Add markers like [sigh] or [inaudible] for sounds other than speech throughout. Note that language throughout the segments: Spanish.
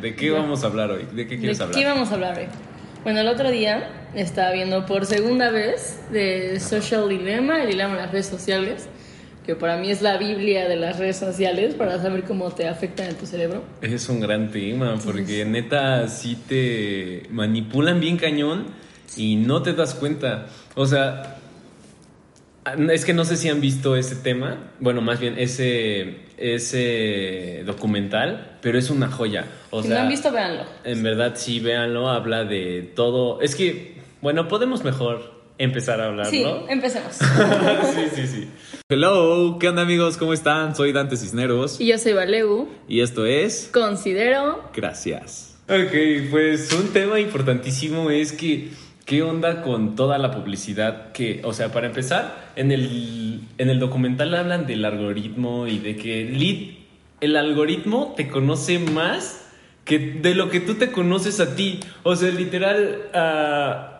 ¿De qué vamos a hablar hoy? ¿De qué quieres ¿De hablar? qué vamos a hablar hoy? Bueno, el otro día estaba viendo por segunda vez de Social Dilemma, el dilema de las redes sociales, que para mí es la Biblia de las redes sociales para saber cómo te afectan en tu cerebro. Es un gran tema porque neta sí te manipulan bien cañón y no te das cuenta. O sea, es que no sé si han visto ese tema, bueno, más bien ese, ese documental, pero es una joya. O si sea, no han visto, véanlo. En verdad, sí, véanlo, habla de todo. Es que, bueno, podemos mejor empezar a hablar, Sí, ¿no? empecemos. [laughs] sí, sí, sí. Hello, ¿qué onda amigos? ¿Cómo están? Soy Dante Cisneros y yo soy Valeu. y esto es Considero Gracias. Ok, pues un tema importantísimo es que qué onda con toda la publicidad que, o sea, para empezar, en el, en el documental hablan del algoritmo y de que lit- el algoritmo te conoce más que de lo que tú te conoces a ti. O sea, literal, ah,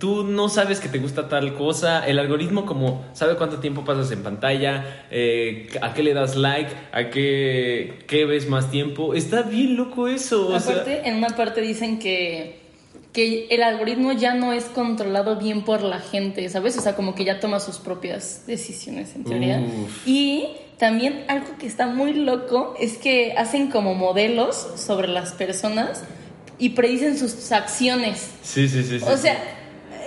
tú no sabes que te gusta tal cosa, el algoritmo como sabe cuánto tiempo pasas en pantalla, eh, a qué le das like, a qué, qué ves más tiempo. Está bien loco eso. Aparte, en una parte dicen que, que el algoritmo ya no es controlado bien por la gente, ¿sabes? O sea, como que ya toma sus propias decisiones, en teoría. Uf. Y también algo que está muy loco es que hacen como modelos sobre las personas y predicen sus acciones. sí, sí, sí. sí. O sea,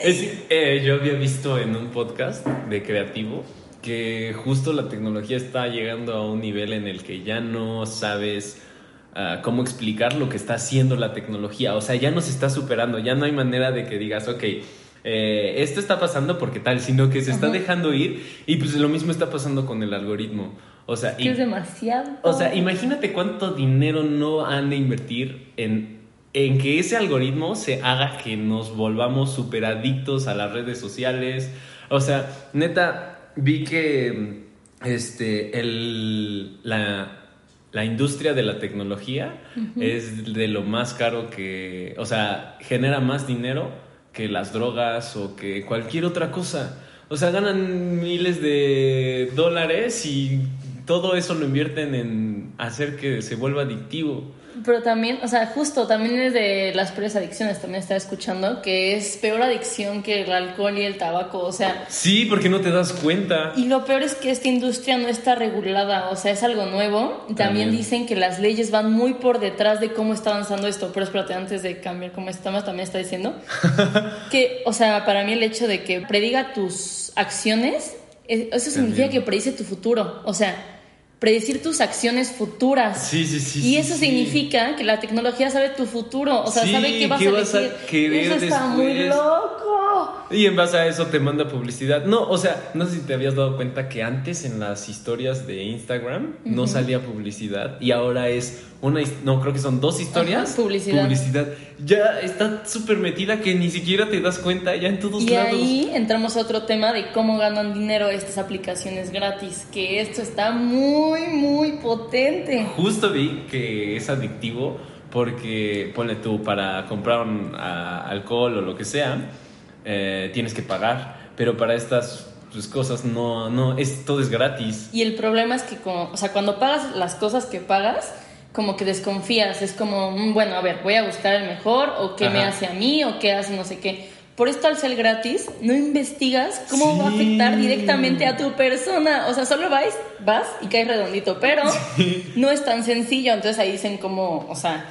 Es- eh, yo había visto en un podcast de creativo que justo la tecnología está llegando a un nivel en el que ya no sabes ah, cómo explicar lo que está haciendo la tecnología. O sea, ya nos está superando, ya no hay manera de que digas, ok, eh, esto está pasando porque tal, sino que se está dejando ir y pues lo mismo está pasando con el algoritmo. O sea, que y- es demasiado. o sea, imagínate cuánto dinero no han de invertir en, en que ese algoritmo se haga que nos volvamos súper adictos a las redes sociales. O sea, neta, vi que este, el, la, la industria de la tecnología es de lo más caro que, o sea, genera más dinero que las drogas o que cualquier otra cosa. O sea, ganan miles de dólares y todo eso lo invierten en hacer que se vuelva adictivo. Pero también, o sea, justo también es de las peores adicciones, también estaba escuchando, que es peor adicción que el alcohol y el tabaco, o sea, Sí, porque no te das cuenta. y lo peor es que esta industria no está regulada, o sea, es algo nuevo. También, También. dicen que las leyes van muy por detrás de cómo está avanzando esto. Pero espérate, antes de cambiar cómo estamos, también está diciendo [laughs] que, o sea, para mí el hecho de que prediga tus acciones, eh, eso significa También. que predice tu futuro, o sea, predecir tus acciones futuras. Sí, sí, sí. Y eso sí. significa que la tecnología sabe tu futuro, o sea, Sí, sabe qué vas qué a vas a querer eso está muy loco. Y en base a eso te manda publicidad. No, o sea, no sé si te habías dado cuenta que antes en las historias de Instagram no salía publicidad y ahora es una, no, creo que son dos historias. Ajá, publicidad. Publicidad. Ya está súper metida que ni siquiera te das cuenta ya en todos Y lados. ahí entramos a otro tema de cómo ganan dinero estas aplicaciones gratis, que esto está muy, muy potente. Justo vi que es adictivo porque, ponle tú, para comprar un, a- alcohol o lo que sea, eh, tienes que pagar, pero para estas pues, cosas no, no, es, todo es gratis. Y el problema es que, como, o sea, cuando pagas las cosas que pagas, como que desconfías, es como, mm, bueno, a ver, voy a buscar el mejor, o qué me hace a mí, o qué hace no sé qué. Por esto al ser gratis, no investigas cómo va a afectar directamente a tu persona. O sea, solo vas, vas y caes redondito, pero no es tan sencillo. Entonces ahí dicen cómo, o sea,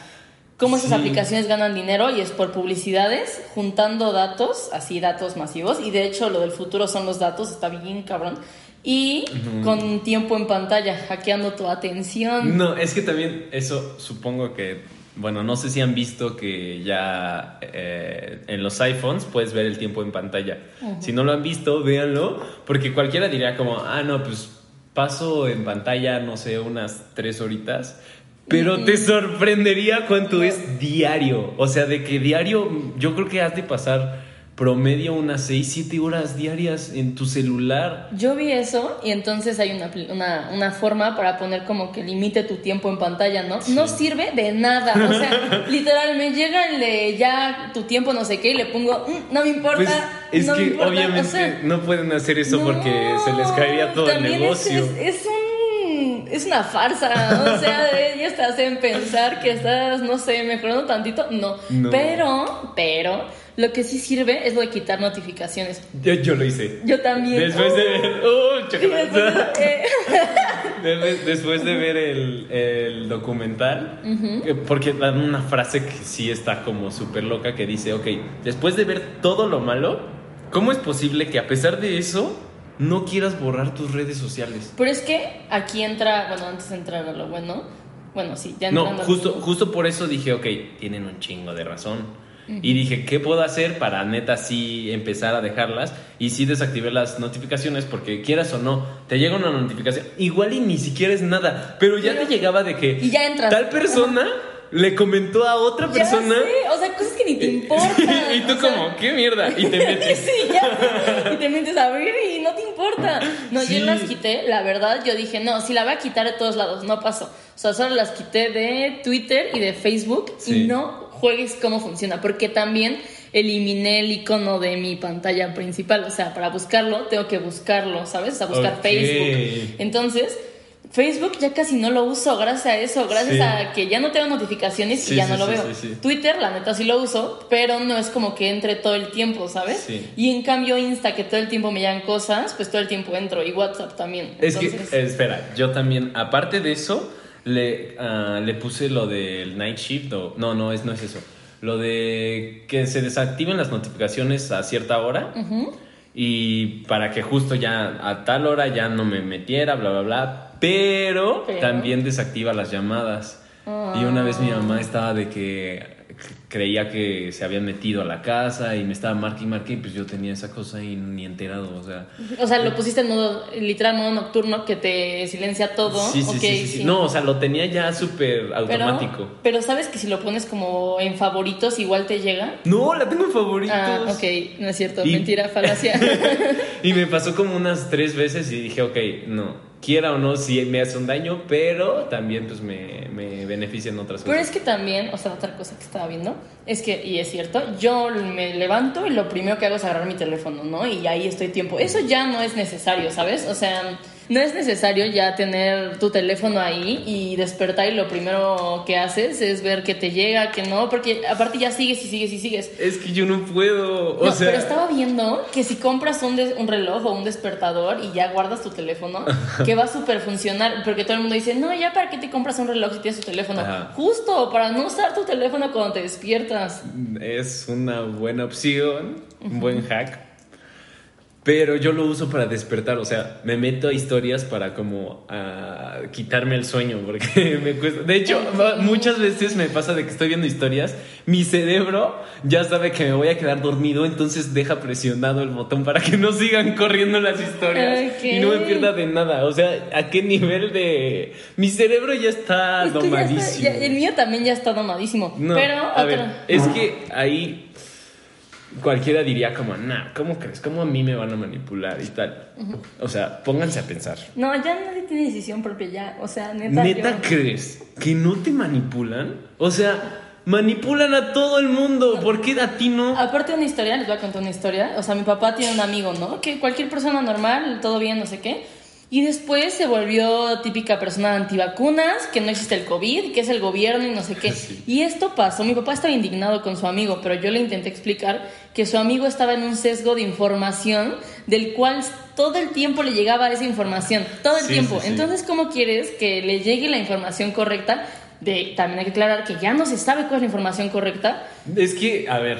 cómo esas Sí. aplicaciones ganan dinero y es por publicidades, juntando datos, así datos masivos. Y de hecho lo del futuro son los datos, está bien cabrón. Y con tiempo en pantalla, hackeando tu atención. No, es que también eso supongo que, bueno, no sé si han visto que ya eh, en los iPhones puedes ver el tiempo en pantalla. Si no lo han visto, véanlo, porque cualquiera diría como, ah, no, pues paso en pantalla, no sé, unas tres horitas. Pero te sorprendería cuánto es diario. O sea, de que diario, yo creo que has de pasar promedio unas 6, 7 horas diarias en tu celular. Yo vi eso y entonces hay una, una, una forma para poner como que limite tu tiempo en pantalla, ¿no? No sirve de nada. O sea, [laughs] literal, me llega el de ya tu tiempo no sé qué y le pongo, "Mm, no me importa. Pues es no me que importa". obviamente O sea, no pueden hacer eso porque se les caería todo el es- negocio. Es, es un es una farsa. O sea, [laughs] ellas te hacen pensar que estás, no sé, mejorando tantito. No. No. Pero, pero, lo que sí sirve es lo de quitar notificaciones. Yo, yo lo hice. Yo también. Después de ver. ¡Oh, después, eh, [laughs] Después, después de ver el, el documental, porque dan una frase que sí está como súper loca que dice, ok, después de ver todo lo malo, ¿cómo es posible que a pesar de eso no quieras borrar tus redes sociales? Pero es que aquí entra, bueno, antes de entrar a lo bueno, bueno, sí, ya No, justo, justo por eso dije, ok, tienen un chingo de razón. Y dije, ¿qué puedo hacer para neta sí empezar a dejarlas? Y sí desactivé las notificaciones porque quieras o no, te llega una notificación. Igual y ni siquiera es nada, pero ya Pero- te llegaba de que Y ya entras. tal persona le comentó a otra Ya persona. sé, o sea, cosas que ni te importan. [laughs] y tú sea, como, ¿qué mierda? Y te [laughs] metes. Sí, ya sé. Y te metes a abrir y no te importa. No, Sí. yo las quité, la verdad, yo dije, no, si la voy a quitar de todos lados, no pasó. O sea, solo las quité de Twitter y de Facebook Sí. y no juegues cómo funciona, porque también eliminé el icono de mi pantalla principal, o sea, para buscarlo tengo que buscarlo, ¿sabes? O sea, buscar Ok. Facebook. Entonces, Facebook ya casi no lo uso gracias a eso, gracias Sí. a que ya no tengo notificaciones Sí, y ya sí, no lo veo. Twitter, la neta, sí lo uso, pero no es como que entre todo el tiempo, ¿sabes? Y en cambio Insta, que todo el tiempo me llegan cosas, pues todo el tiempo entro. Y WhatsApp también. Es Entonces, que, espera, yo también, aparte de eso, le, ah, le puse lo del night shift, o, no, no es, no es eso. Lo de que se desactiven las notificaciones a cierta hora y para que justo ya a tal hora ya no me metiera, bla, bla, bla. Pero, Pero- también desactiva las llamadas. Y una vez mi mamá estaba de que creía que se habían metido a la casa y me estaba marque y marque y pues yo tenía esa cosa y ni enterado, o sea... O sea, lo pusiste en modo, literal, modo nocturno, que te silencia todo. Sí, sí, sí, sí, sí. No, o sea, lo tenía ya súper Pero, automático. pero sabes que si lo pones como en favoritos, igual te llega. No, la tengo en favoritos. Ah, ok, no es cierto, Y- mentira, falacia. [laughs] Y me pasó como unas tres veces y dije, ok, no, quiera o no, sí me hace un daño, pero también pues me, me beneficia en otras Pero cosas. es que también, o sea, otra cosa que estaba viendo, es que, y es cierto, yo me levanto y lo primero que hago es agarrar mi teléfono, ¿no? Y ahí estoy tiempo. Eso ya no es necesario, ¿sabes? O sea, no es necesario ya tener tu teléfono ahí y despertar y lo primero que haces es ver que te llega, que no, porque aparte ya sigues y sigues y sigues. Es que yo no puedo, o No, sea... pero estaba viendo que si compras un, un reloj o un despertador y ya guardas tu teléfono, [laughs] que va a súper funcionar, porque todo el mundo dice, no, ya para qué te compras un reloj si tienes tu teléfono. Ajá. Justo, para no usar tu teléfono cuando te despiertas. Es una buena opción, un buen hack. Pero yo lo uso para despertar, o sea, me meto a historias para como ah, quitarme el sueño, porque [laughs] me cuesta. De hecho, muchas veces me pasa de que estoy viendo historias, mi cerebro ya sabe que me voy a quedar dormido, entonces deja presionado el botón para que no sigan corriendo las historias Ok. y no me pierda de nada. O sea, ¿a qué nivel de...? Mi cerebro ya está Es que ya está- domadísimo. ya- el mío también ya está domadísimo. No, pero a otra- ver, es que ahí cualquiera diría como, nah, ¿cómo crees? ¿Cómo a mí me van a manipular y tal? O sea, pónganse a pensar. No, ya nadie tiene decisión propia ya. O sea, neta. ¿Neta yo- crees que no te manipulan? O sea, manipulan a todo el mundo. ¿Por qué a ti no? Aparte de una historia, les voy a contar una historia. O sea, mi papá tiene un amigo, ¿no? Que cualquier persona normal, todo bien, no sé qué. Y después se volvió típica persona antivacunas, que no existe el COVID, que es el gobierno y no sé qué. [laughs] Sí. Y esto pasó. Mi papá estaba indignado con su amigo, pero yo le intenté explicar que su amigo estaba en un sesgo de información del cual todo el tiempo le llegaba esa información. Todo el Sí, tiempo. sí. Entonces, ¿cómo quieres que le llegue la información correcta? De, también hay que aclarar que ya no se sabe cuál es la información correcta. Es que, a ver,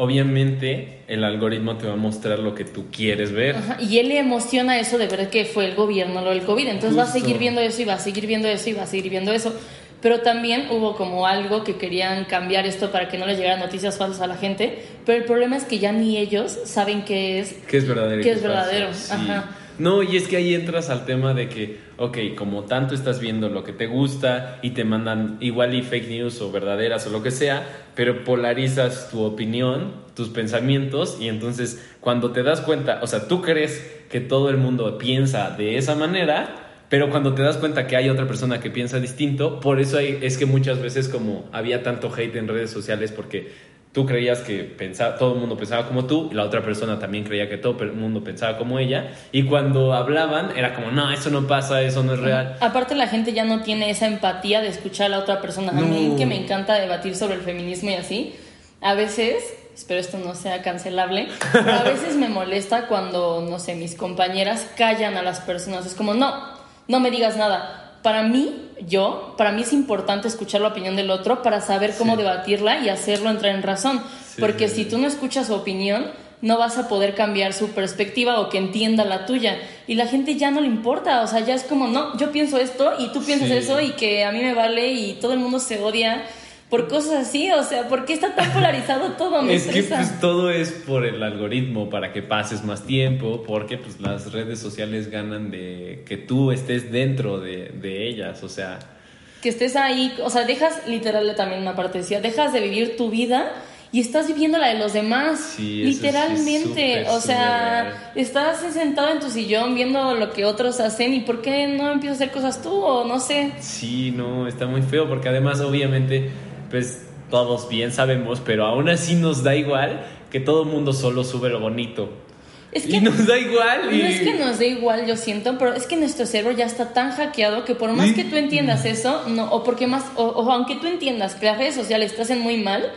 obviamente el algoritmo te va a mostrar lo que tú quieres ver. Ajá, Y él le emociona eso de ver que fue el gobierno lo del COVID. Entonces va a seguir viendo eso y va a seguir viendo eso y va a seguir viendo eso. Pero también hubo como algo que querían cambiar esto para que no le llegaran noticias falsas a la gente. Pero el problema es que ya ni ellos saben qué es. ¿Qué es verdadero? y ¿Qué qué es falso? verdadero? Sí. Ajá. No, y es que ahí entras al tema de que, ok, como tanto estás viendo lo que te gusta y te mandan igual y fake news o verdaderas o lo que sea, pero polarizas tu opinión, tus pensamientos y entonces cuando te das cuenta, o sea, tú crees que todo el mundo piensa de esa manera, pero cuando te das cuenta que hay otra persona que piensa distinto, por eso hay- es que muchas veces como había tanto hate en redes sociales porque tú creías que pensaba, todo el mundo pensaba como tú, y la otra persona también creía que todo el mundo pensaba como ella, y cuando hablaban era como, no, eso no pasa, eso no es real. Aparte la gente ya no tiene esa empatía de escuchar a la otra persona. A mí No. que me encanta debatir sobre el feminismo y así, a veces, espero esto no sea cancelable, a veces me molesta cuando, no sé, mis compañeras callan a las personas. Es como, no, no me digas nada. Para mí, yo, para mí es importante escuchar la opinión del otro para saber cómo Sí. debatirla y hacerlo entrar en razón. Sí, Porque sí, si tú no escuchas su opinión, no vas a poder cambiar su perspectiva o que entienda la tuya. Y la gente ya no le importa, o sea, ya es como, no, yo pienso esto y tú piensas eso y que a mí me vale y todo el mundo se odia por cosas así, o sea, ¿por qué está tan polarizado todo? Me Es que pues todo es por el algoritmo, para que pases más tiempo, porque pues las redes sociales ganan de que tú estés dentro de, de ellas, o sea, Que estés ahí, o sea, dejas, literal también una parte decía, dejas de vivir tu vida y estás viviendo la de los demás. Sí, sí es Literalmente, súper, o sea, estás sentado en tu sillón viendo lo que otros hacen y ¿por qué no empiezas a hacer cosas tú? O no sé. sí, no, está muy feo, porque además obviamente pues todos bien sabemos, pero aún así nos da igual que todo el mundo solo sube lo bonito. Es y que nos da igual. Y... No es que nos dé igual, yo siento, pero es que nuestro cerebro ya está tan hackeado que por más que tú entiendas eso, no, o porque más, o, o aunque tú entiendas que las redes sociales te hacen muy mal,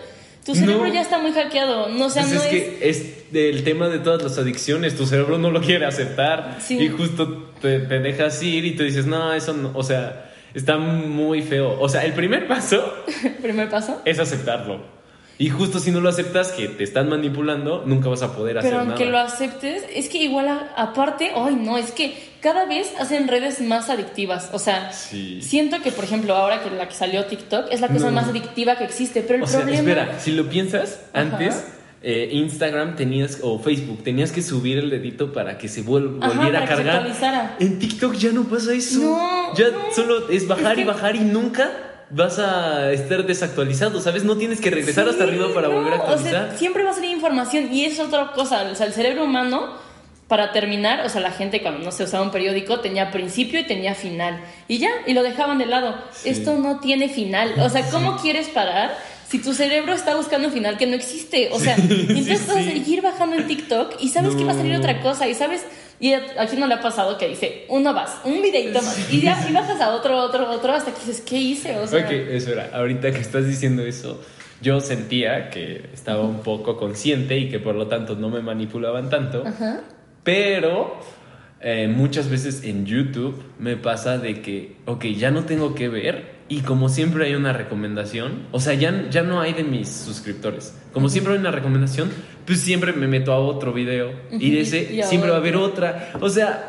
tu cerebro No. ya está muy hackeado. No, o sea, Pues no es es. que es del tema de todas las adicciones, tu cerebro no lo quiere aceptar Sí. y justo te, te dejas ir y tú dices, no, eso no, o sea, está muy feo. O sea, el primer paso [laughs] Primer paso. es aceptarlo. Y justo si no lo aceptas, que te están manipulando, nunca vas a poder Pero hacer aunque lo nada. aceptes, es que igual a- aparte, ay no, es que cada vez hacen redes más adictivas. O sea, Sí. siento que, por ejemplo, ahora que la que salió TikTok es la cosa No. más adictiva que existe. Pero el O sea, problema. espera, si lo piensas, Ajá. antes eh, Instagram tenías, o Facebook, tenías que subir el dedito para que se vuel- Ajá, volviera para a que se cargar. En TikTok ya no pasa eso. No, ya no. solo es bajar Es y bajar y nunca vas a estar desactualizado, ¿sabes? No tienes que regresar Sí, hasta arriba para no, volver a O actualizar. sea, siempre va a salir información y es otra cosa. O sea, el cerebro humano, para terminar, o sea, la gente cuando no se usaba un periódico tenía principio y tenía final. Y ya, y lo dejaban de lado. Sí. Esto no tiene final. O sea, ¿cómo quieres parar? Si tu cerebro está buscando un final que no existe, o sea, entonces [laughs] sí, vas a seguir bajando en TikTok y sabes que va a salir otra cosa y sabes, y a a quién no le ha pasado que dice, uno vas, un videito más, y ya, y bajas a otro, otro, otro, hasta que dices, ¿qué hice? O sea, Ok, espera, ahorita que estás diciendo eso, yo sentía que estaba un poco consciente y que por lo tanto no me manipulaban tanto, Ajá. pero eh, muchas veces en YouTube me pasa de que, ok, ya no tengo que ver y como siempre hay una recomendación, o sea, ya, ya no hay de mis suscriptores, como siempre hay una recomendación, pues siempre me meto a otro video y de ese Y siempre va a haber otra, o sea,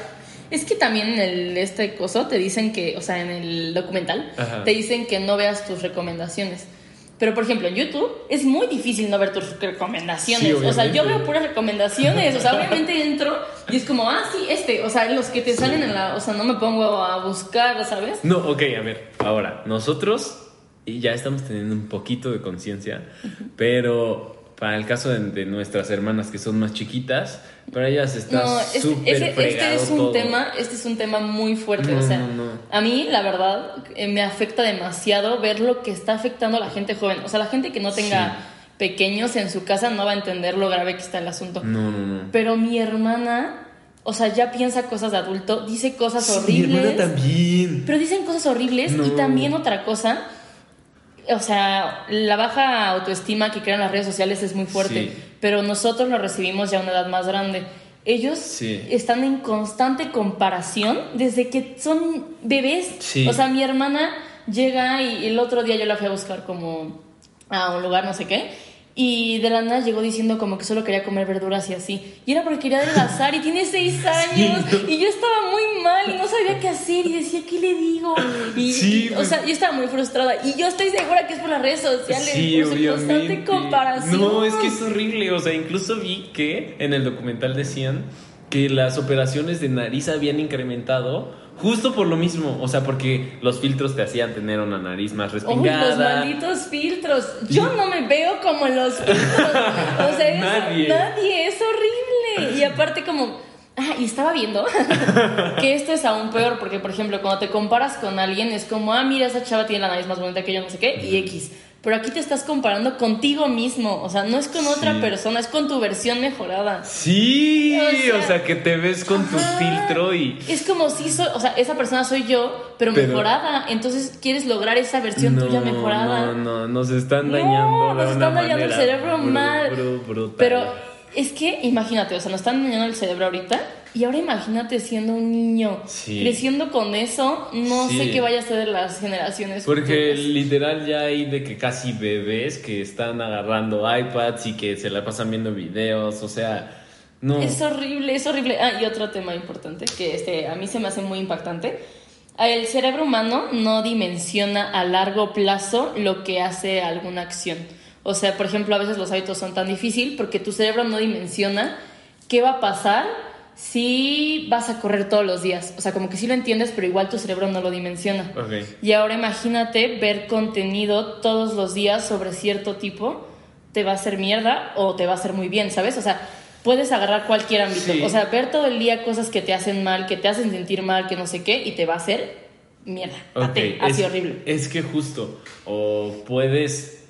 Es que también en el, este coso te dicen que, o sea, en el documental, Ajá. te dicen que no veas tus recomendaciones. Pero, por ejemplo, en YouTube es muy difícil no ver tus recomendaciones. Sí, o sea, yo veo puras recomendaciones. O sea, obviamente entro y es como, ah, sí, este. O sea, los que te salen en la. O sea, no me pongo a buscar, ¿sabes? No, ok, a ver, ahora, nosotros y ya estamos teniendo un poquito de conciencia, pero para el caso de, de nuestras hermanas que son más chiquitas, para ellas está No, este, súper este fregado es un todo. tema, este es un tema muy fuerte. No, o sea, no, a mí, la verdad, eh, me afecta demasiado ver lo que está afectando a la gente joven. O sea, la gente que no tenga Sí. pequeños en su casa no va a entender lo grave que está el asunto. No, no, no. Pero mi hermana, o sea, ya piensa cosas de adulto, dice cosas Sí, mi horribles. hermana también. Pero dicen cosas horribles y también otra cosa. O sea, la baja autoestima que crean las redes sociales es muy fuerte, Sí. pero nosotros lo recibimos ya a una edad más grande. Ellos Sí. están en constante comparación desde que son bebés. Sí. O sea, mi hermana llega y el otro día yo la fui a buscar como a un lugar, no sé qué. Y de la nada llegó diciendo como que solo quería comer verduras y así. Y era porque quería adelgazar y tiene seis [laughs] años. Y yo estaba muy mal y no sabía qué hacer. Y decía, ¿qué le digo? Y, Sí, y, o pues- sea, yo estaba muy frustrada. Y yo estoy segura que es por las redes sociales. Sí, por su obviamente. constante comparación. No, es que es horrible. O sea, incluso vi que en el documental decían que las operaciones de nariz habían incrementado justo por lo mismo. O sea, porque los filtros te hacían tener una nariz más Uy, los respingada. malditos filtros. Yo no me veo como los filtros. O sea, es- Nadie. nadie, es horrible. Y aparte como... Ah, y estaba viendo [laughs] que esto es aún peor porque, por ejemplo, cuando te comparas con alguien es como, ah, mira, esa chava tiene la nariz más bonita que yo, no sé qué, y X. Pero aquí te estás comparando contigo mismo, o sea, no es con otra persona, es con tu versión mejorada. Sí, O sea- o sea, que te ves con tu filtro y... Es como si soy, o sea, esa persona soy yo, pero, Pero- mejorada. Entonces quieres lograr esa versión tuya mejorada. No, no, nos están No, dañando de nos están dañando el cerebro mal. brutal. Pero es que imagínate, o sea, nos están dañando el cerebro ahorita. Y ahora imagínate siendo un niño, Sí. creciendo con eso, no Sí. sé qué vaya a ser de las generaciones Porque futuras. literal ya hay de que casi bebés que están agarrando iPads y que se la pasan viendo videos, o sea, no. Es horrible, es horrible. Ah, y otro tema importante que este, a mí se me hace muy impactante. El cerebro humano no dimensiona a largo plazo lo que hace alguna acción. O sea, por ejemplo, a veces los hábitos son tan difíciles porque tu cerebro no dimensiona qué va a pasar si vas a correr todos los días. O sea, como que sí lo entiendes, pero igual tu cerebro no lo dimensiona. Y ahora imagínate ver contenido todos los días sobre cierto tipo, te va a hacer mierda o te va a hacer muy bien, ¿sabes? O sea, puedes agarrar cualquier ámbito. Sí. O sea, ver todo el día cosas que te hacen mal, que te hacen sentir mal, que no sé qué, y te va a hacer mierda. a Ok, ti, así es, horrible. Es que justo, o puedes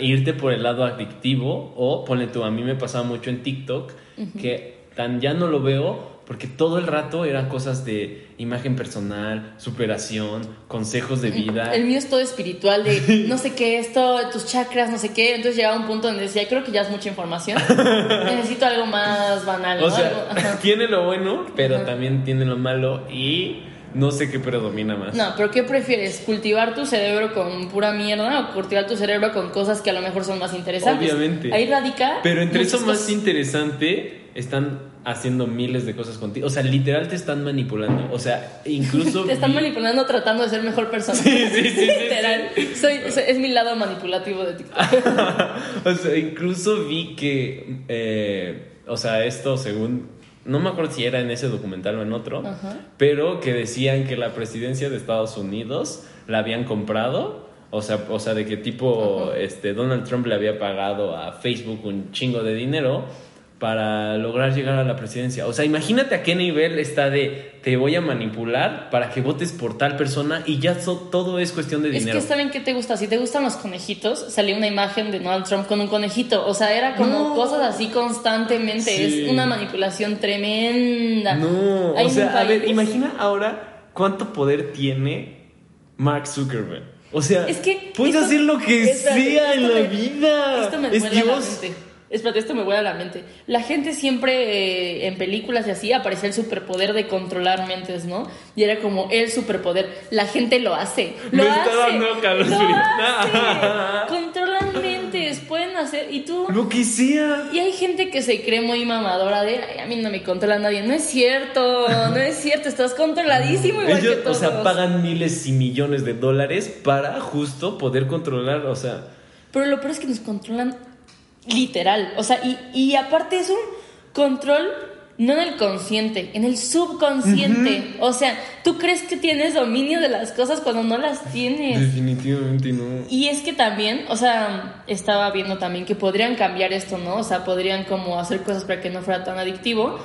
irte por el lado adictivo, o ponle tú, a mí me pasaba mucho en TikTok, que tan ya no lo veo, porque todo el rato eran cosas de imagen personal, superación, consejos de vida. El mío es todo espiritual, de [laughs] no sé qué, esto, tus chakras, no sé qué. Entonces llegaba un punto donde decía, creo que ya es mucha información. [laughs] Necesito algo más banal. O ¿no? sea, Algo- ajá. tiene lo bueno, pero Ajá. también tiene lo malo y no sé qué predomina más. No, pero ¿qué prefieres? ¿Cultivar tu cerebro con pura mierda o cultivar tu cerebro con cosas que a lo mejor son más interesantes? Obviamente. Ahí radica. Pero entre eso más cosas. interesante, están haciendo miles de cosas contigo. O sea, literal te están manipulando. O sea, incluso... [laughs] Te están manipulando tratando de ser mejor persona. Sí, sí, sí, sí, Literal. Soy, soy- es mi lado manipulativo de TikTok. [laughs] o sea, incluso vi que... eh, o sea, esto según... No me acuerdo si era en ese documental o en otro, Ajá. pero que decían que la presidencia de Estados Unidos la habían comprado. O sea, o sea, de que tipo este, Donald Trump le había pagado a Facebook un chingo de dinero para lograr llegar a la presidencia. O sea, imagínate a qué nivel está de te voy a manipular para que votes por tal persona y ya so- todo es cuestión de Es dinero. que ¿saben qué te gusta? Si te gustan los conejitos, salió una imagen de Donald Trump con un conejito. O sea, era como No. cosas así constantemente. Sí. Es una manipulación tremenda. No, Hay o sea, a ver, imagina ahora cuánto poder tiene Mark Zuckerberg. O sea, Es que puedes esto- hacer lo que sea en la vida. Esto me es la Dios. mente. Espérate, esto me vuela la mente. La gente siempre eh, en películas y así aparecía el superpoder de controlar mentes, ¿no? Y era como el superpoder. La gente lo hace. Lo Me está hace. dando calor lo frío. hace. [laughs] Controlan mentes, pueden hacer. Y tú. Lo que sea. Y hay gente que se cree muy mamadora de, "Ay, a mí no me controla nadie. No es cierto, no es cierto, estás controladísimo igual Ellos, que o sea, pagan miles y millones de dólares para justo poder controlar, o sea, Pero lo peor es que nos controlan literal. O sea, y, y aparte es un control no en el consciente, en el subconsciente. O sea, tú crees que tienes dominio de las cosas cuando no las tienes. definitivamente no. Y es que también, o sea, estaba viendo también que podrían cambiar esto, ¿no? O sea, podrían como hacer cosas para que no fuera tan adictivo.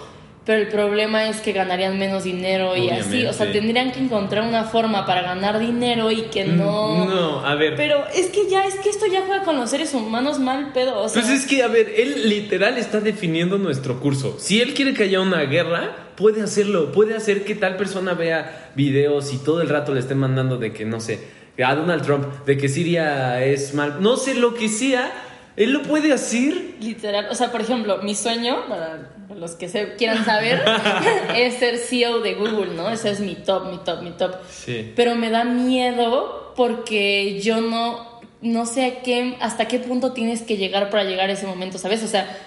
Pero el problema es que ganarían menos dinero y así. O sea, tendrían que encontrar una forma para ganar dinero y que no. Mm, No, a ver. Pero es que ya, es que esto ya juega con los seres humanos mal pedo. O sea, Pues es que, a ver, él literal está definiendo nuestro curso. Si él quiere que haya una guerra, puede hacerlo. Puede hacer que tal persona vea videos y todo el rato le estén mandando de que, no sé, a Donald Trump, de que Siria es mal. No sé lo que sea. Él lo puede hacer. literal. O sea, por ejemplo, mi sueño, los que se quieran saber, [laughs] es ser CEO de Google, ¿no? Ese es mi top, mi top, mi top. Sí. Pero me da miedo porque yo no, no sé a qué, hasta qué punto tienes que llegar para llegar a ese momento, ¿sabes? O sea,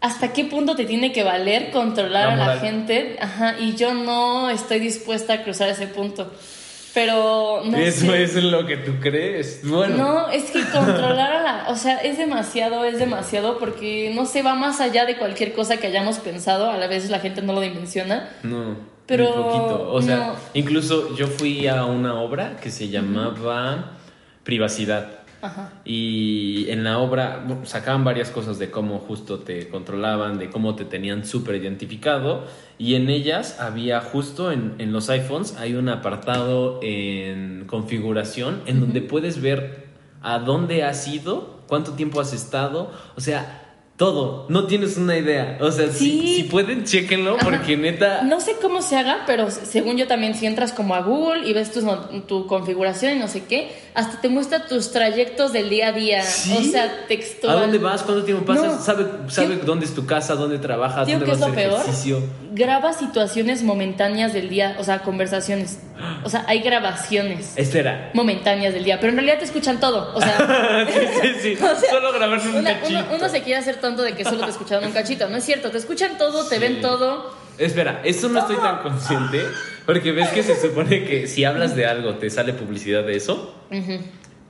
hasta qué punto te tiene que valer controlar La a la gente. Ajá, y yo no estoy dispuesta a cruzar ese punto. Pero no Eso sé. es lo que tú crees. Bueno. No, es que controlar a la... O sea, es demasiado, es demasiado porque no se va más allá de cualquier cosa que hayamos pensado. A la vez la gente no lo dimensiona. No, Pero, muy poquito. O sea, no. incluso yo fui a una obra que se llamaba Privacidad. Ajá. Y en la obra sacaban varias cosas de cómo justo te controlaban, de cómo te tenían súper identificado. Y en ellas había justo en, en los iPhones, hay un apartado en configuración en donde puedes ver a dónde has ido, cuánto tiempo has estado, o sea, todo. No tienes una idea. O sea, si, Sí. si pueden, chéquenlo porque neta... No sé cómo se haga, pero según yo también, si entras como a Google y ves tus no- tu configuración y no sé qué, hasta te muestra tus trayectos del día a día. ¿Sí? O sea, textual. ¿A dónde vas? ¿Cuánto tiempo pasas? No. ¿Sabe, sabe dónde es tu casa? ¿Dónde trabajas? ¿Dónde que vas es a lo hacer peor. ejercicio? Graba situaciones momentáneas del día, o sea, conversaciones. O sea, hay grabaciones Espera. momentáneas del día, pero en realidad te escuchan todo. O sea, [laughs] sí, sí, sí. [laughs] O sea, Solo grabarse un una- cachito. uno, uno se quiere hacer tonto de que solo te escucharon un cachito. No es cierto, te escuchan todo, te ven todo. Espera, eso no estoy tan consciente. Porque ves que se supone que si hablas de algo te sale publicidad de eso.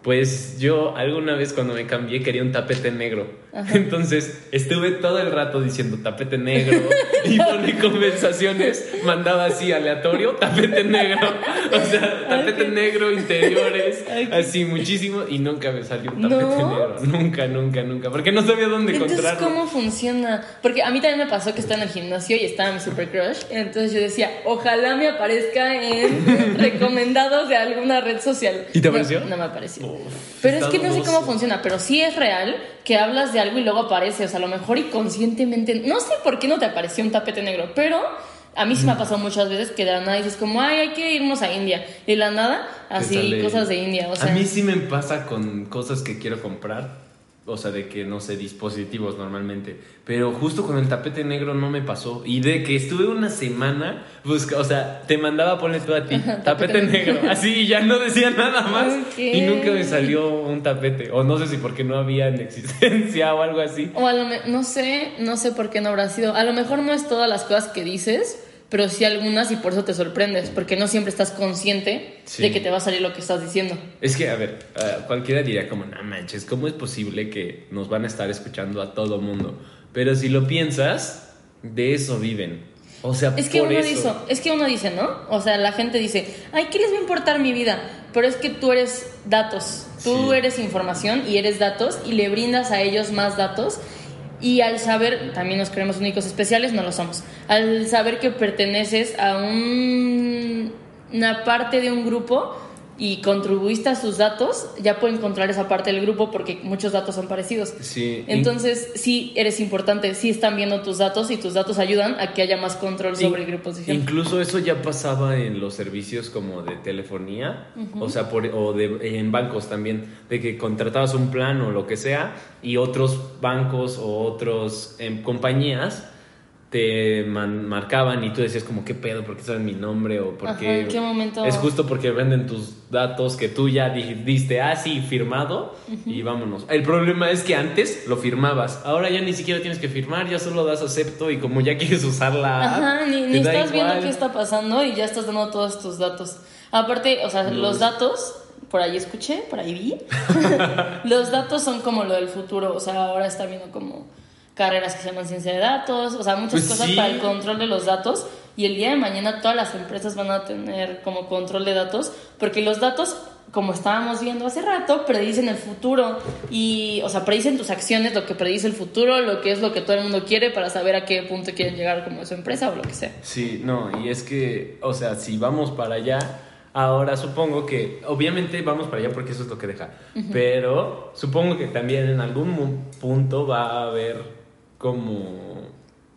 Pues yo alguna vez cuando me cambié quería un tapete negro. Entonces estuve todo el rato diciendo tapete negro y [laughs] por conversaciones mandaba así aleatorio tapete negro. O sea, tapete Ok. negro, interiores, Ok. así muchísimo y nunca me salió un tapete ¿No? negro. Nunca, nunca, nunca. Porque no sabía dónde Entonces, encontrarlo. ¿cómo funciona? Porque a mí también me pasó que estaba en el gimnasio y estaba mi super crush. Entonces yo decía, ojalá me aparezca en [laughs] recomendados de alguna red social. ¿Y te No, apareció? No, me apareció. Pero es que no sé cómo funciona, pero sí es real que hablas de algo y luego aparece. O sea, a lo mejor inconscientemente. No sé por qué no te apareció un tapete negro, pero. A mí sí me ha pasado muchas veces que de la nada dices como, ay, hay que irnos a India. Y de la nada, así, sale- cosas de India. O sea, a mí sí me pasa con cosas que quiero comprar. O sea, de que no sé, dispositivos normalmente. Pero justo con el tapete negro no me pasó. Y de que estuve una semana, busca, o sea, te mandaba ponle tú a ti, [laughs] tapete, negro. Así y ya no decía nada más. Y nunca me salió un tapete. O no sé si porque no había en existencia o algo así. O a lo me- no sé, no sé por qué no habrá sido. A lo mejor no es todas las cosas que dices, pero sí algunas y por eso te sorprendes, porque no siempre estás consciente Sí. de que te va a salir lo que estás diciendo. Es que, a ver, eh, cualquiera diría como, no manches, ¿cómo es posible que nos van a estar escuchando a todo mundo? Pero si lo piensas, de eso viven. O sea, Es que por uno eso. dice, es que uno dice, ¿no? O sea, la gente dice, "Ay, ¿qué les va a importar mi vida?" Pero es que tú eres datos. Tú Sí. eres información y eres datos y le brindas a ellos más datos. Y al saber, también nos creemos únicos especiales, no lo somos. Al saber que perteneces a un- una parte de un grupo y contribuiste a sus datos, ya pueden encontrar esa parte del grupo porque muchos datos son parecidos. Sí. Entonces, sí eres importante, sí están viendo tus datos y tus datos ayudan a que haya más control sobre In- grupos de gente. Incluso eso ya pasaba en los servicios como de telefonía, o sea, por, o de, en bancos también, de que contratabas un plan o lo que sea y otros bancos o otros em, compañías te man- marcaban y tú decías como qué pedo, por qué saben mi nombre o por Ajá, qué... ¿en qué momento? Es justo porque venden tus datos que tú ya di- diste, ah, sí, firmado y vámonos. El problema es que antes lo firmabas, ahora ya ni siquiera tienes que firmar, ya solo das acepto y como ya quieres usar la app, Ajá, ni, estás viendo qué está pasando y ya estás dando todos tus datos. Aparte, o sea, Los- los datos, por ahí escuché, por ahí vi, [laughs] los datos son como lo del futuro, o sea, ahora está viendo como carreras que se llaman ciencia de datos, o sea, muchas Pues cosas sí. para el control de los datos y el día de mañana todas las empresas van a tener como control de datos porque los datos como estábamos viendo hace rato, predicen el futuro y, o sea, predicen tus acciones, lo que predice el futuro, lo que es lo que todo el mundo quiere para saber a qué punto quieren llegar como su empresa o lo que sea. Sí, no, y es que, o sea, si vamos para allá, ahora supongo que, obviamente vamos para allá porque eso es lo que deja, pero supongo que también en algún punto va a haber como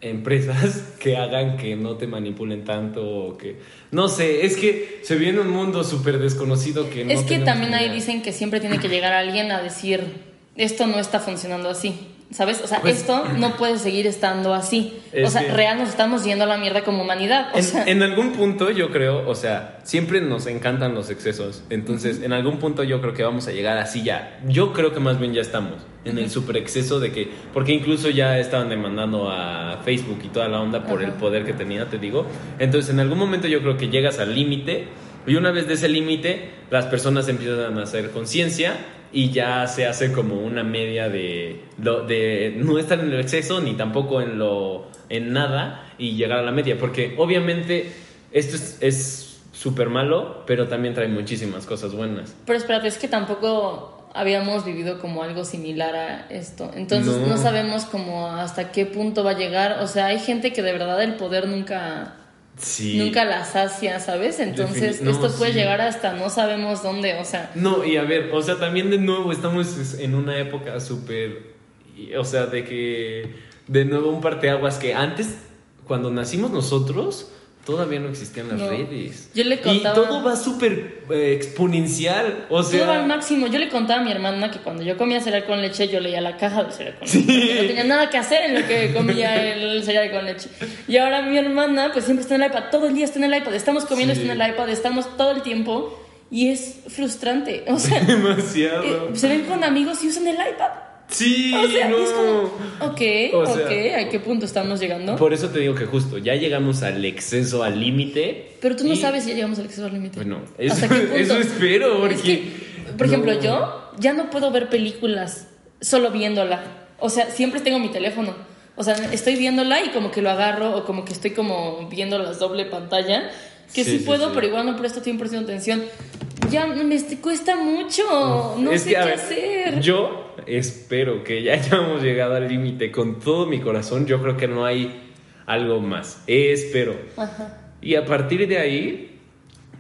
empresas [laughs] que hagan que no te manipulen tanto o que no sé, es que se viene un mundo súper desconocido que no es que también ahí dicen que siempre tiene que llegar alguien a decir, esto no está funcionando así. ¿Sabes? O sea, Pues- esto no [clears throat] puede seguir estando así. O sea, que- real nos estamos yendo a la mierda como humanidad. O En, sea, en algún punto yo creo, o sea, siempre nos encantan los excesos. Entonces, en algún punto yo creo que vamos a llegar así ya. Yo creo que más bien ya estamos en el super exceso de que, porque incluso ya estaban demandando a Facebook y toda la onda por el poder que tenía, te digo. Entonces, en algún momento yo creo que llegas al límite y una vez de ese límite, las personas empiezan a hacer conciencia y ya se hace como una media de, de no estar en el exceso ni tampoco en lo en nada y llegar a la media porque obviamente esto es- es súper malo pero también trae muchísimas cosas buenas pero espérate, es que tampoco habíamos vivido como algo similar a esto. Entonces No. no. sabemos como hasta qué punto va a llegar. O sea, hay gente que de verdad el poder nunca Sí. nunca la sacia, ¿sabes? Entonces no, esto puede sí. llegar hasta no sabemos dónde, o sea, No, y a ver, o sea, también de nuevo estamos en una época súper. O sea, de que. De nuevo un parteaguas que antes, cuando nacimos nosotros, todavía no existían las No. redes. Yo le Y contaba- todo va súper eh, exponencial. O todo va al sea. máximo. Yo le contaba a mi hermana que cuando yo comía cereal con leche, yo leía la caja del cereal con leche. porque No tenía nada que hacer en lo que comía [laughs] el cereal con leche. Y ahora mi hermana, pues siempre está en el iPad, todo el día está en el iPad, estamos comiendo, Sí. está en el iPad, estamos todo el tiempo. Y es frustrante. O sea, [laughs] Demasiado. eh, se ven con amigos y usan el iPad. Sí, O sea, no. es como, ok, O sea, ok, ¿a qué punto estamos llegando? Por eso te digo que justo, ya llegamos al exceso, al límite. Pero tú no sabes si ya llegamos al exceso al límite. Bueno, eso, ¿Hasta qué [laughs] punto? eso espero, porque. Es que, por ejemplo, yo ya no puedo ver películas solo viéndola. O sea, siempre tengo mi teléfono. O sea, estoy viéndola y como que lo agarro o como que estoy como viendo las doble pantalla. Que sí, Sí, sí, puedo, sí. pero igual no presto 100% atención. Ya me cuesta mucho. No sé que, qué ver, hacer. Yo espero que ya [laughs] hayamos llegado al límite con todo mi corazón. Yo creo que no hay algo más. Espero. Ajá. Y a partir de ahí,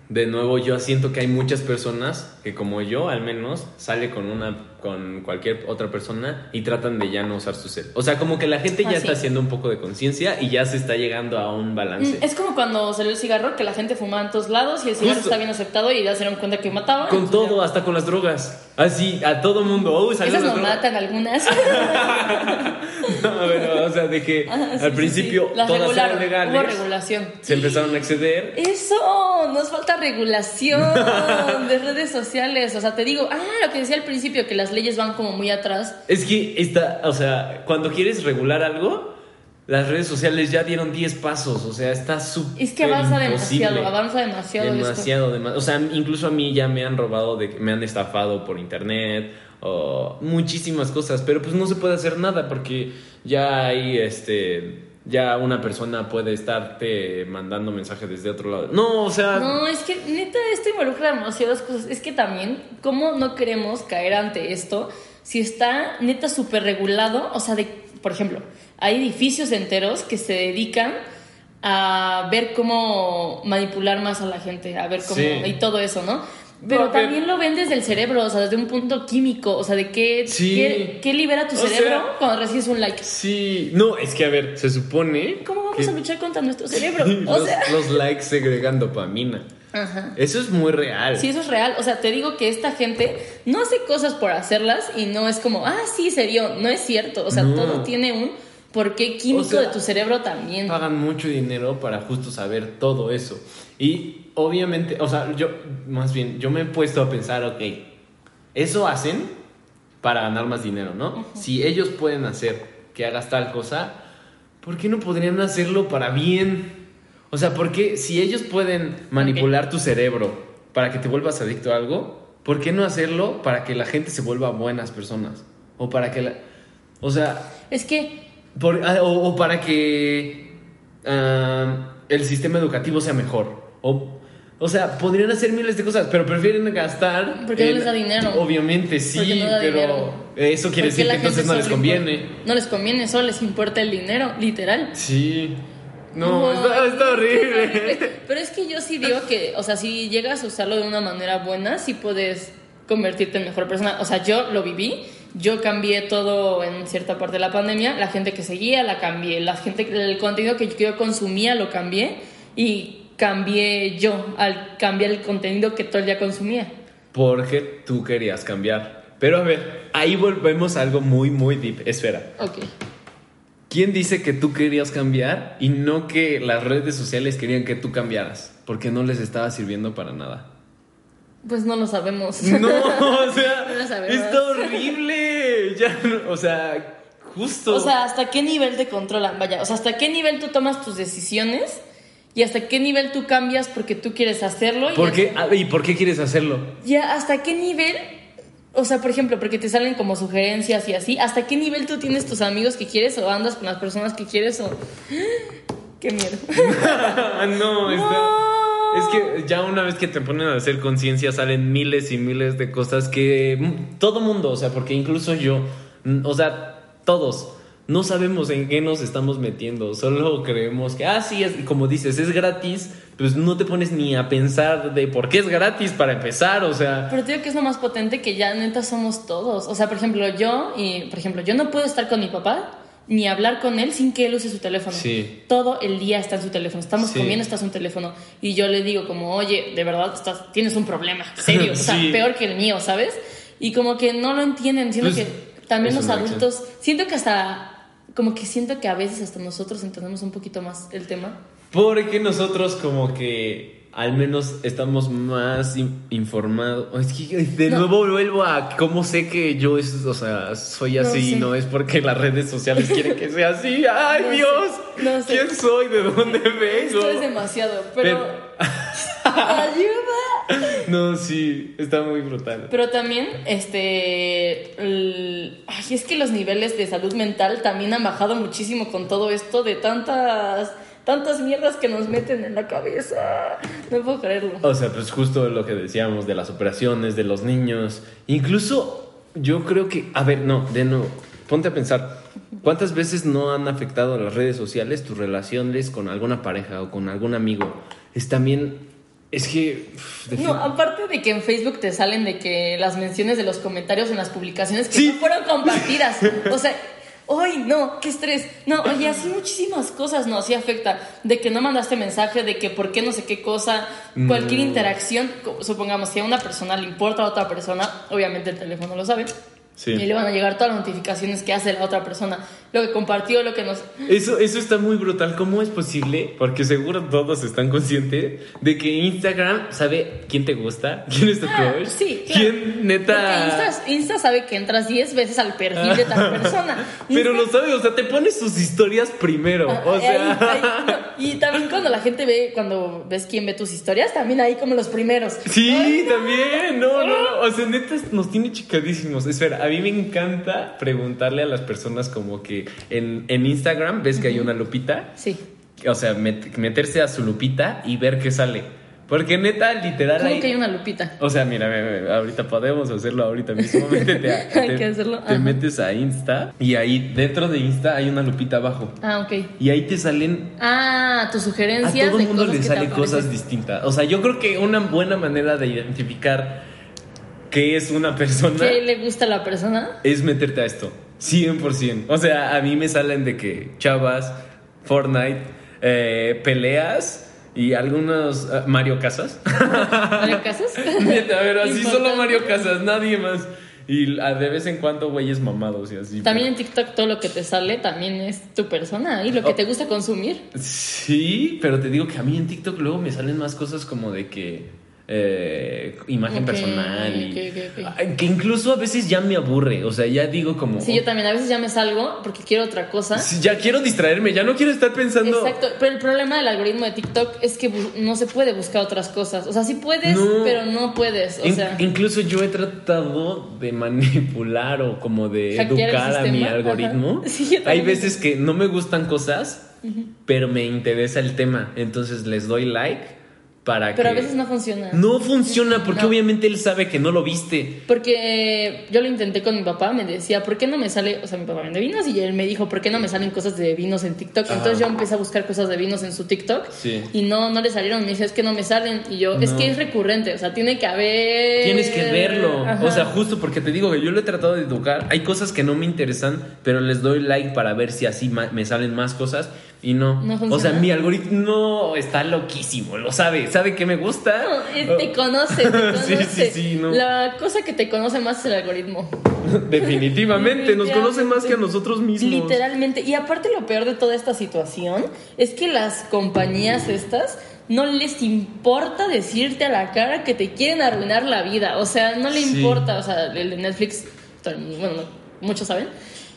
de nuevo, yo siento que hay muchas personas que, como yo, al menos, sale con una con cualquier otra persona y tratan de ya no usar su cel. O sea, como que la gente ya Ah, está sí. haciendo un poco de conciencia y ya se está llegando a un balance. Mm, Es como cuando salió el cigarro, que la gente fumaba en todos lados y el cigarro Justo. está bien aceptado y ya se dieron cuenta que mataba. Con ya- todo, hasta con las drogas. Así, a todo mundo. Oh, Esas las no drogas. matan algunas. [laughs] No, pero, o sea, de que sí, al principio sí. Las todas regularon, eran legales. Hubo regulación. Se empezaron a exceder. Eso, nos falta regulación [laughs] de redes sociales. O sea, te digo, ah, lo que decía al principio, que las leyes van como muy atrás. Es que está, o sea, cuando quieres regular algo, las redes sociales ya dieron 10 pasos, o sea, está súper Es que avanza imposible. demasiado, avanza demasiado. Demasiado, demasiado. O sea, incluso a mí ya me han robado, de, me han estafado por internet, o muchísimas cosas, pero pues no se puede hacer nada porque ya hay, este, ya una persona puede estarte mandando mensajes desde otro lado. No, o sea, No, es que neta esto involucra demasiadas cosas. Es que también, ¿cómo no queremos caer ante esto si está neta súper regulado? O sea, de, por ejemplo, hay edificios enteros que se dedican a ver cómo manipular más a la gente, a ver cómo... Sí. y todo eso, ¿no? Pero también lo ven desde el cerebro, o sea, desde un punto químico, o sea, de qué, Sí. qué, qué libera tu O cerebro sea- cuando recibes un like. sí, no, es que a ver, se supone ¿Cómo vamos que a luchar contra nuestro [laughs] cerebro? O los, sea... los likes segregan dopamina. Ajá. Eso es muy real. Sí, eso es real. O sea, te digo que esta gente no hace cosas por hacerlas y no es como, ah, sí, se dio. No es cierto. O sea, No. todo tiene un porqué químico O sea, de tu cerebro también. pagan mucho dinero para justo saber todo eso. Y obviamente, o sea, yo, más bien, yo me he puesto a pensar, ok, eso hacen para ganar más dinero, ¿no? Si ellos pueden hacer que hagas tal cosa, ¿por qué no podrían hacerlo para bien? O sea, ¿por qué si ellos pueden manipular tu cerebro para que te vuelvas adicto a algo, ¿por qué no hacerlo para que la gente se vuelva buenas personas? O para que la... O sea, Es que, por- ah, o, o para que ah, el sistema educativo sea mejor. O, o sea, podrían hacer miles de cosas, pero prefieren gastar. Porque no les da dinero. Obviamente sí, no pero dinero. eso quiere ¿por decir que entonces no les conviene. No les conviene, solo les importa el dinero, literal. Sí. No, está, está horrible. [laughs] Pero es que yo sí digo que, o sea, si llegas a usarlo de una manera buena, sí puedes convertirte en mejor persona. O sea, yo lo viví, yo cambié todo en cierta parte de la pandemia, la gente que seguía la cambié, la gente, el contenido que yo consumía lo cambié y cambié yo al cambiar el contenido que todo el día consumía. Porque tú querías cambiar. Pero a ver, ahí volvemos a algo muy, muy deep. Espera. Ok. ¿Quién dice que tú querías cambiar y no que las redes sociales querían que tú cambiaras? Porque no les estaba sirviendo para nada. Pues no lo sabemos. [laughs] No, [laughs] o sea, No lo sabemos. está horrible. Ya, no- o sea, justo. O sea, ¿hasta qué nivel te controlan? Vaya, o sea, ¿hasta qué nivel tú tomas tus decisiones? Y hasta qué nivel tú cambias porque tú quieres hacerlo. Y ¿Por qué? hasta- Ah, ¿Y por qué quieres hacerlo? Ya, ¿hasta qué nivel? O sea, por ejemplo, porque te salen como sugerencias y así. ¿Hasta qué nivel tú tienes tus amigos que quieres o andas con las personas que quieres o... [gasps] ¡Qué miedo! Ah, [laughs] no, está- Es que ya una vez que te ponen a hacer conciencia salen miles y miles de cosas que todo mundo, o sea, porque incluso yo, o sea, todos no sabemos en qué nos estamos metiendo, solo creemos que, ah, sí, es, como dices, es gratis, pues no te pones ni a pensar de por qué es gratis para empezar, o sea... Pero te digo que es lo más potente que ya neta somos todos. O sea, por ejemplo, yo, y por ejemplo, yo no puedo estar con mi papá ni hablar con él sin que él use su teléfono. Sí. Todo el día está en su teléfono. Estamos Sí. comiendo, está en su teléfono. Y yo le digo como, oye, de verdad estás, tienes un problema, serio. O sea, peor que el mío, ¿sabes? Y como que no lo entienden. Siento Pues, que también los adultos, siento que hasta, como que siento que a veces hasta nosotros entendemos un poquito más el tema. Porque nosotros como que al menos estamos más in- informados. Es que de No. nuevo vuelvo a cómo sé que yo es, o sea, soy No así, sé. no es porque las redes sociales quieren que sea así. [laughs] ¡Ay, No sé. Dios! No sé. ¿Quién soy? ¿De dónde vengo? Esto es demasiado, pero... [laughs] ¡Ayuda! [laughs] No, sí, está muy brutal. Pero también, este. el- ay, es que los niveles de salud mental también han bajado muchísimo con todo esto de tantas. Tantas mierdas que nos meten en la cabeza. No puedo creerlo. O sea, pues justo lo que decíamos de las operaciones, de los niños. Incluso yo creo que, a ver, no, de nuevo, ponte a pensar, ¿cuántas veces no han afectado las redes sociales tus relaciones con alguna pareja o con algún amigo? Es también, es que... uf, No, aparte de que en Facebook te salen de que las menciones de los comentarios en las publicaciones que Sí. no fueron compartidas. [laughs] O sea, ¡ay, no! ¡Qué estrés! No, oye, así muchísimas cosas, no, sí afecta. De que no mandaste mensaje, de que por qué no sé qué cosa, cualquier No. interacción, supongamos, si a una persona le importa a otra persona, obviamente el teléfono lo sabe. Sí. Y le van a llegar todas las notificaciones que hace la otra persona. Lo que compartió, lo que nos... Eso, eso está muy brutal. ¿Cómo es posible? Porque seguro todos están conscientes de que Instagram sabe quién te gusta, [laughs] quién es tu Ah, crush, sí, claro. quién neta... Porque Insta, Insta sabe que entras 10 veces al perfil de tal [laughs] persona. Pero Insta- lo sabe, o sea, te pones sus historias primero. Ah, O ahí- sea, ahí- no, y también cuando la gente ve, cuando ves quién ve tus historias, también ahí como los primeros. sí, Ay, no. también. No, no, no. O sea, neta nos tiene chicadísimos. Espera, a mí me encanta preguntarle a las personas como que en, en Instagram ves que hay una lupita. Sí. O sea, met- meterse a su lupita y ver qué sale. Porque neta, literal. ¿Cómo ahí- que hay una lupita? O sea, mira, ahorita podemos hacerlo ahorita mismo. [laughs] Métete a- Hay te- que hacerlo, Te ajá. metes a Insta y ahí dentro de Insta hay una lupita abajo. Ah, ok. Y ahí te salen Ah, tus a sugerencias. todo de el mundo le sale cosas distintas. O sea, yo creo que una buena manera de identificar qué es una persona ¿Qué le gusta a la persona? es meterte a esto. 100%. O sea, a mí me salen de que chavas, Fortnite, eh, peleas y algunos ah, Mario Casas. ¿Mario [laughs] Casas? Neta, a ver, así Importante. solo Mario Casas, nadie más. Y de vez en cuando güeyes mamados y así. También en TikTok todo lo que te sale también es tu persona y lo que Oh. te gusta consumir. Sí, pero te digo que a mí en TikTok luego me salen más cosas como de que eh, imagen personal y que incluso a veces ya me aburre, o sea, ya digo como Sí, yo también a veces ya me salgo porque quiero otra cosa. Sí, ya quiero distraerme, ya no quiero estar pensando Exacto, pero el problema del algoritmo de TikTok es que no se puede buscar otras cosas. O sea, sí puedes, No. pero no puedes. O In- sea, incluso yo he tratado de manipular o como de educar a mi algoritmo. [laughs] Sí, yo Hay veces que no me gustan cosas, pero me interesa el tema, entonces les doy like para pero que a veces no funciona. No funciona porque No. obviamente él sabe que no lo viste. Porque yo lo intenté con mi papá, me decía, ¿por qué no me sale? O sea, mi papá vende vinos y él me dijo, ¿por qué no me salen cosas de vinos en TikTok? Ajá. Entonces yo empecé a buscar cosas de vinos en su TikTok Sí. y no, no le salieron. Me dice, es que no me salen. Y yo, es No. que es recurrente, o sea, tiene que haber. Tienes que verlo. Ajá. O sea, justo porque te digo que yo lo he tratado de educar. Hay cosas que no me interesan, pero les doy like para ver si así me salen más cosas. Y no. No o sea, mi algoritmo está loquísimo. Lo sabe. Sabe que me gusta. No, eh, te conoce, [laughs] te Sí, conoce. sí, sí, no. La cosa que te conoce más es el algoritmo. [laughs] Definitivamente. Nos conoce más que a nosotros mismos. Literalmente. Y aparte lo peor de toda esta situación es que las compañías estas no les importa decirte a la cara que te quieren arruinar la vida. O sea, no le importa. O sea, el de Netflix, bueno, no, muchos saben,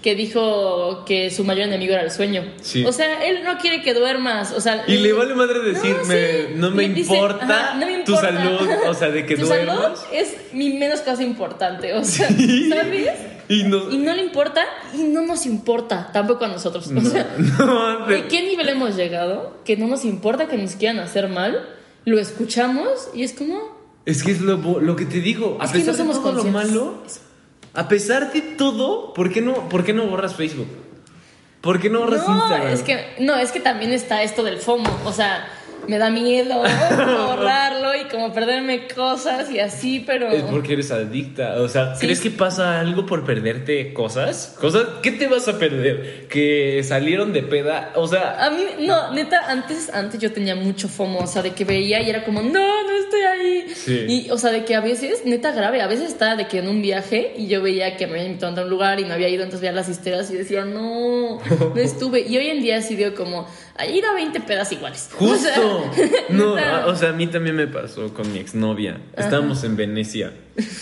que dijo que su mayor enemigo era el sueño. Sí. O sea, él no quiere que duermas. O sea, Y le vale madre decirme, sí. no, me dice, importa ajá, no me tu importa. salud, o sea, de que [laughs] tu salud duermas. es mi menos cosa importante. O sea, Sí. ¿sabes? Y no. Y no le importa y no nos importa tampoco a nosotros. O sea, [laughs] no, de- ¿a qué nivel hemos llegado? Que no nos importa que nos quieran hacer mal, lo escuchamos y es como... Es que es lo, lo que te digo. A Es que pesar no somos de todo lo malo, a pesar de todo, ¿por qué no, por qué no borras Facebook? ¿Por qué no borras No, Instagram? es que, no, es que también está esto del FOMO. O sea, me da miedo [laughs] borrarlo y como perderme cosas y así, pero. Es porque eres adicta. O sea, Sí. ¿crees que pasa algo por perderte cosas? ¿Cosas? ¿Qué te vas a perder? ¿Que salieron de peda? O sea, A mí, no, neta, antes, antes yo tenía mucho FOMO, o sea, de que veía y era como, no, no estoy ahí. Sí. Y, o sea, de que a veces, neta grave, a veces estaba de que en un viaje y yo veía que me habían invitado a un lugar y no había ido, entonces veía las historias y decía, no, no [laughs] estuve. Y hoy en día sí digo como, ahí ir a 20 pedas iguales. [laughs] O sea, justo. no, [laughs] o sea, a mí también me pasó con mi exnovia. Estábamos en Venecia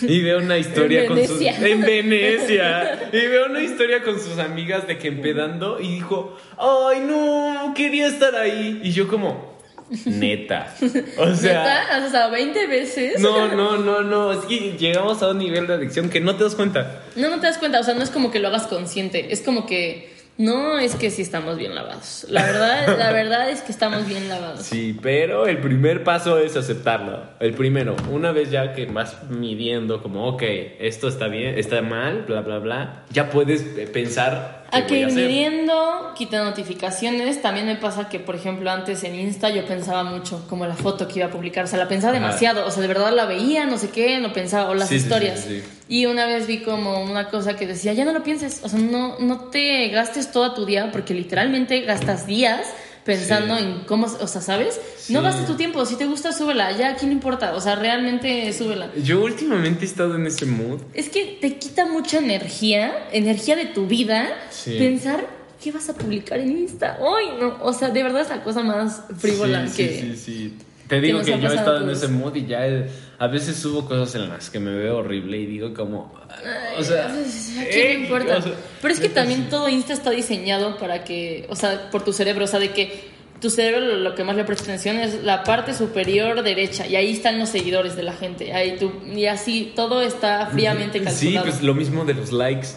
y veo una historia En con sus. Venecia. En [laughs] Venecia. Y veo una historia con sus amigas de que empedando y dijo, ¡ay, no! Quería estar ahí. Y yo, como, neta. O sea. ¿Neta? Sea, 20 veces. No, no, no, no. Es que llegamos a un nivel de adicción que no te das cuenta. No, no te das cuenta, o sea, no es como que lo hagas consciente, es como que no es que sí estamos bien lavados. La verdad, la verdad es que estamos bien lavados. Sí, pero el primer paso es aceptarlo. El primero, una vez ya que vas midiendo como, ok, esto está bien, está mal, bla, bla, bla, ya puedes pensar qué A que voy a ir hacer. midiendo, quita notificaciones. También me pasa que, por ejemplo, antes en Insta yo pensaba mucho, como la foto que iba a publicar. O sea, la pensaba demasiado. O sea, de verdad la veía, no sé qué, no pensaba. O las sí, historias. sí, sí. Y una vez vi como una cosa que decía, ya no lo pienses. O sea, no, no te gastes todo tu día, porque literalmente gastas días pensando Sí. en cómo, o sea, ¿sabes? Sí. No gastes tu tiempo. Si te gusta, súbela. Ya, ¿a quién importa? O sea, realmente súbela. Yo últimamente he estado en ese mood. Es que te quita mucha energía, energía de tu vida, Sí. pensar qué vas a publicar en Insta. Ay, no, o sea, de verdad es la cosa más frívola sí, que... sí, sí, sí. Te digo que yo he estado en ese mood y ya eh, a veces subo cosas en las que me veo horrible y digo como, o sea, ¿A quién le importa? o sea, Pero es que también todo Insta está diseñado para que, o sea, por tu cerebro, o sea, de que tu cerebro lo, que más le presta atención es la parte superior derecha y ahí están los seguidores de la gente. Ahí tú, y así todo está fríamente calculado. Sí, pues lo mismo de los likes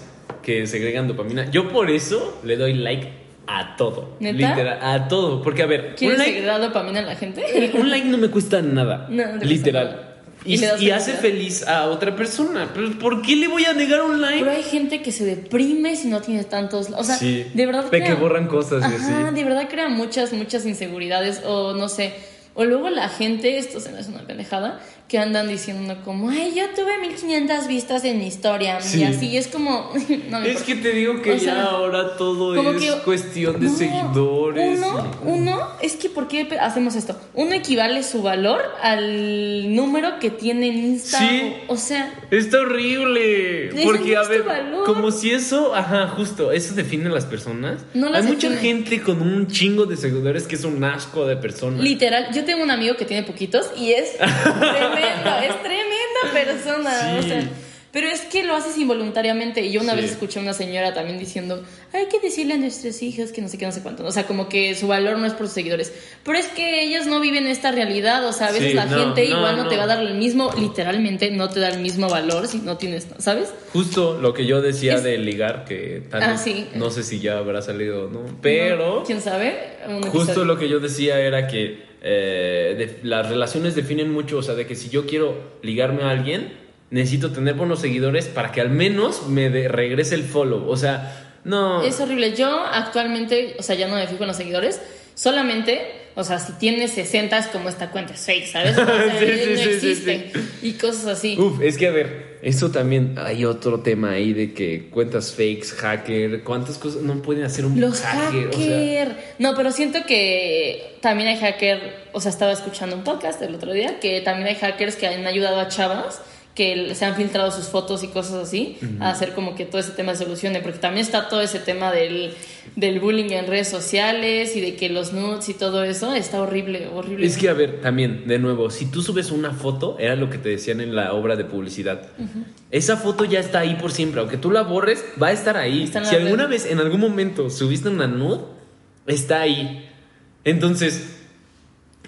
que segregan dopamina. Yo por eso le doy like a todo. ¿Neta? Literal, a todo. Porque, a ver, ¿Quieres like, segregar dopamina en la gente? un like no me cuesta nada. [laughs] No, literal. Y, hace feliz a otra persona. ¿Pero por qué le voy a negar un like? Pero hay gente que se deprime si no tiene tantos. O sea, Sí, de verdad. de que borran cosas Ajá, de verdad crea muchas, muchas inseguridades. O no sé. O luego la gente, esto se me hace una pendejada, que andan diciendo como, ay, yo tuve 1500 vistas en mi historia. Sí. Y así es como. [laughs] no me Es que te digo que O ya sea, ahora todo es que- cuestión de No, seguidores. Uno, y- uno, es que ¿por qué hacemos esto? Uno equivale su valor al número que tiene en Insta. Sí. O, sea, Está horrible. Porque, a ver, valor. como si eso, ajá, justo, eso define a las personas. No las Hay mucha gente con un chingo de seguidores que es un asco de persona. Literal, yo tengo un amigo que tiene poquitos y es [laughs] tremendo, es tremenda persona. Sí. O sea, pero es que lo haces involuntariamente. Y yo una Sí. vez escuché a una señora también diciendo, hay que decirle a nuestros hijos que no sé qué, no sé cuánto. O sea, como que su valor no es por sus seguidores. Pero es que ellos no viven esta realidad. O sea, a veces Sí, la no, gente no, igual no, no. te va a dar el mismo, literalmente no te da el mismo valor si no tienes, ¿sabes? Justo lo que yo decía Es- de ligar, que tal Ah, vez- sí. no sé si ya habrá salido o no, pero ¿Quién sabe? Justo episodio. lo que yo decía era que eh, las relaciones definen mucho, o sea, de que si yo quiero ligarme a alguien, necesito tener buenos seguidores para que al menos me de- regrese el follow, o sea, no... Es horrible. Yo actualmente, o sea, ya no me fijo en los seguidores. Solamente, o sea, si tienes 60 es como esta cuenta es fake, ¿sabes? [laughs] O sea, Sí, sí, no sí, existe. Y cosas así. Uf, es que a ver, eso también hay otro tema ahí de que cuentas fakes, hacker, cuántas cosas no pueden hacer un Los hacker, hacker. o sea, No, pero siento que también hay hacker, o sea, estaba escuchando un podcast el otro día, que también hay hackers que han ayudado a chavas que se han filtrado sus fotos y cosas así, a hacer como que todo ese tema se solucione, porque también está todo ese tema del, del bullying en redes sociales y de que los nudes y todo eso está horrible, horrible. Es que, a ver, también, de nuevo, si tú subes una foto, era lo que te decían en la obra de publicidad. Esa foto ya está ahí por siempre. Aunque tú la borres, va a estar ahí. Si red. alguna vez, en algún momento, subiste una nude, está ahí. Entonces,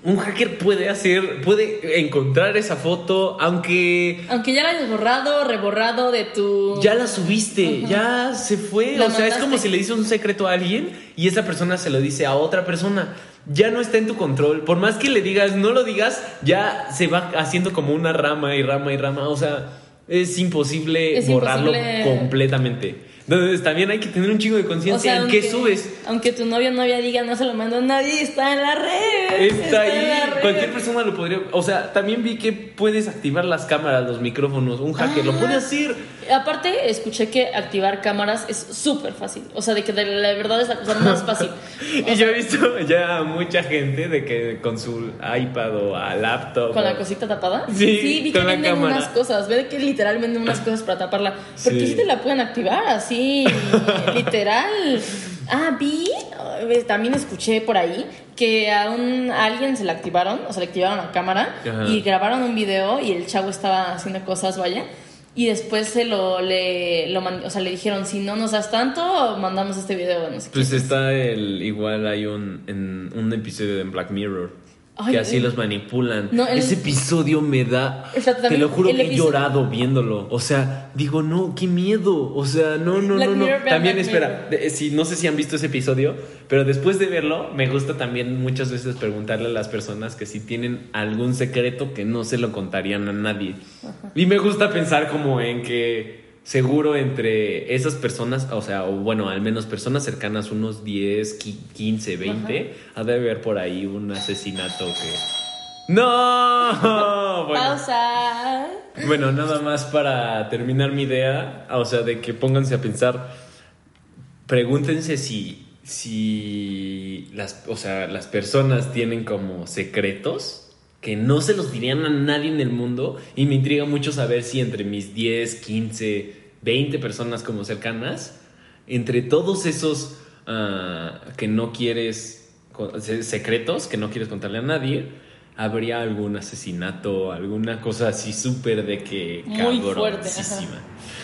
un hacker puede hacer, puede encontrar esa foto, aunque Aunque ya la hayas borrado, reborrado de tu... ya la subiste, ya se fue. La o sea, es como si le dices un secreto a alguien y esa persona se lo dice a otra persona. Ya no está en tu control. Por más que le digas, no lo digas, ya se va haciendo como una rama y rama y rama. O sea, es imposible Es borrarlo imposible. completamente. Entonces también hay que tener un chingo de O conciencia sea, en qué subes. Aunque tu novio o novia diga no se lo mando a nadie, está en la red. Está la ahí, red. cualquier persona lo podría. O sea, también vi que puedes activar las cámaras, los micrófonos. Un hacker lo Ah. puede hacer. Aparte, escuché que activar cámaras es súper fácil. O sea, de que de la verdad es la cosa más fácil. O [laughs] Y yo sea, he visto ya mucha gente de que con su iPad o a laptop. ¿Con o- la cosita tapada? Sí, vi que con la venden cámara. unas cosas. Ve que literal venden unas cosas para taparla. Porque Sí. sí te la pueden activar así, literal. Ah, vi, eh, también escuché por ahí que a, un, a alguien se la activaron, o sea, le activaron la cámara Ajá. y grabaron un video y el chavo estaba haciendo cosas, vaya. Y después se lo, le, lo o sea, le dijeron, si no nos das tanto, mandamos este video, no sé qué. Pues está el. Igual hay un, en, un episodio de Black Mirror. Ay, que así los manipulan. No, el- Ese episodio me da. Exacto, te también lo juro que he llorado viéndolo. O sea, digo, no, qué miedo. O sea, no, no, Black no, no. Mirror, También, Black espera, de- si, no sé si han visto ese episodio, pero después de verlo, me gusta también muchas veces preguntarle a las personas que si tienen algún secreto que no se lo contarían a nadie. Y me gusta pensar como en que seguro entre esas personas, o sea, o bueno, al menos personas cercanas, unos 10, qui- 15, 20, ha de haber por ahí un asesinato que... ¡No! [laughs] Bueno. Pausa. Bueno, nada más para terminar mi idea, o sea, de que pónganse a pensar, pregúntense si, si las, o sea, las personas tienen como secretos que no se los dirían a nadie en el mundo y me intriga mucho saber si entre mis 10, 15, 20 personas como cercanas, entre todos esos ah, que no quieres, secretos que no quieres contarle a nadie, habría algún asesinato, alguna cosa así súper de que Muy fuerte.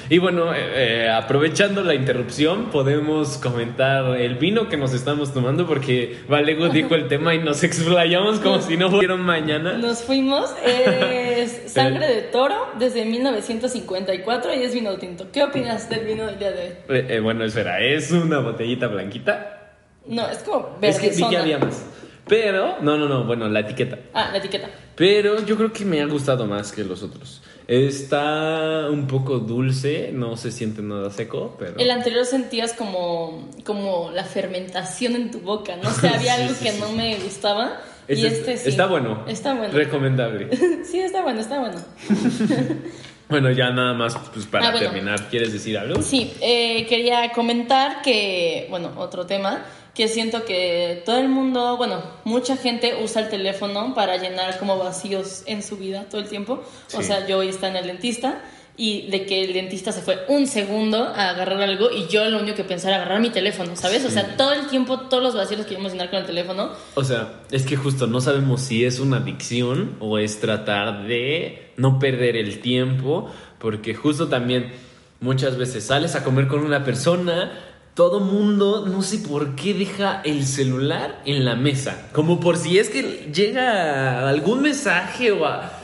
Y bueno, eh, eh, aprovechando la interrupción, podemos comentar el vino que nos estamos tomando porque Valego dijo el tema y nos [laughs] explayamos como si no fuera mañana. Nos fuimos. Es [laughs] Sangre de Toro desde 1954 y es vino tinto. ¿Qué opinas del vino del día de hoy? Eh, eh, bueno, espera, es una botellita blanquita. No, es como Es que vi que había más. Pero, no, no, no, bueno, la etiqueta. Ah, la etiqueta. Pero yo creo que me ha gustado más que los otros. Está un poco dulce, no se siente nada seco, pero... El anterior sentías como, como la fermentación en tu boca, no sé, [laughs] había Sí, algo sí, que sí. no me gustaba. y Este- este sí. Está bueno. Está bueno. Recomendable. [laughs] sí, está bueno, está bueno. [laughs] Bueno, ya nada más pues, para Ah, bueno. terminar, ¿quieres decir algo? Sí, eh, quería comentar que, bueno, otro tema, que siento que todo el mundo, bueno, mucha gente usa el teléfono para llenar como vacíos en su vida todo el tiempo. O sea, yo hoy estaba en el dentista y de que el dentista se fue un segundo a agarrar algo y yo lo único que pensaba era agarrar mi teléfono, ¿sabes? O sea, todo el tiempo, todos los vacíos que íbamos a llenar con el teléfono. O sea, es que justo no sabemos si es una adicción o es tratar de no perder el tiempo, porque justo también muchas veces sales a comer con una persona, todo mundo, no sé por qué deja el celular en la mesa, como por si es que llega algún mensaje o a...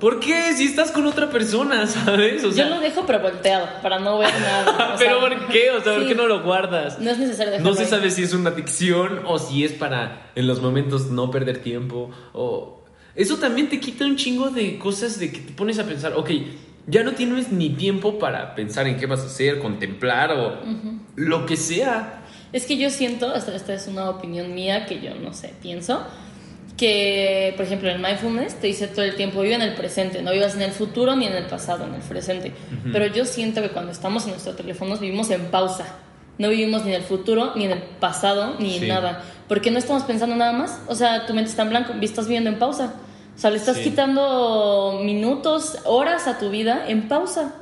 ¿Por qué? Si estás con otra persona, [laughs] ¿sabes? O sea, yo lo dejo pero volteado para no ver nada. o [laughs] ¿Pero por qué? O sea, ¿por sí, qué no lo guardas? No es necesario dejarlo No se ahí. sabe si es una adicción o si es para en los momentos no perder tiempo o eso también te quita un chingo de cosas de que te pones a pensar, ok, ya no tienes ni tiempo para pensar en qué vas a hacer, contemplar o lo que sea. Es que yo siento, esta, esta es una opinión mía que yo no sé, pienso, que por ejemplo el mindfulness te dice todo el tiempo, vive en el presente, no vivas en el futuro ni en el pasado, en el presente. Pero yo siento que cuando estamos en nuestros teléfonos vivimos en pausa. No vivimos ni en el futuro, ni en el pasado, ni Sí. en nada. Porque no estamos pensando nada más. O sea, tu mente está en blanco, estás viviendo en pausa. O sea, le estás Sí. quitando minutos, horas a tu vida en pausa.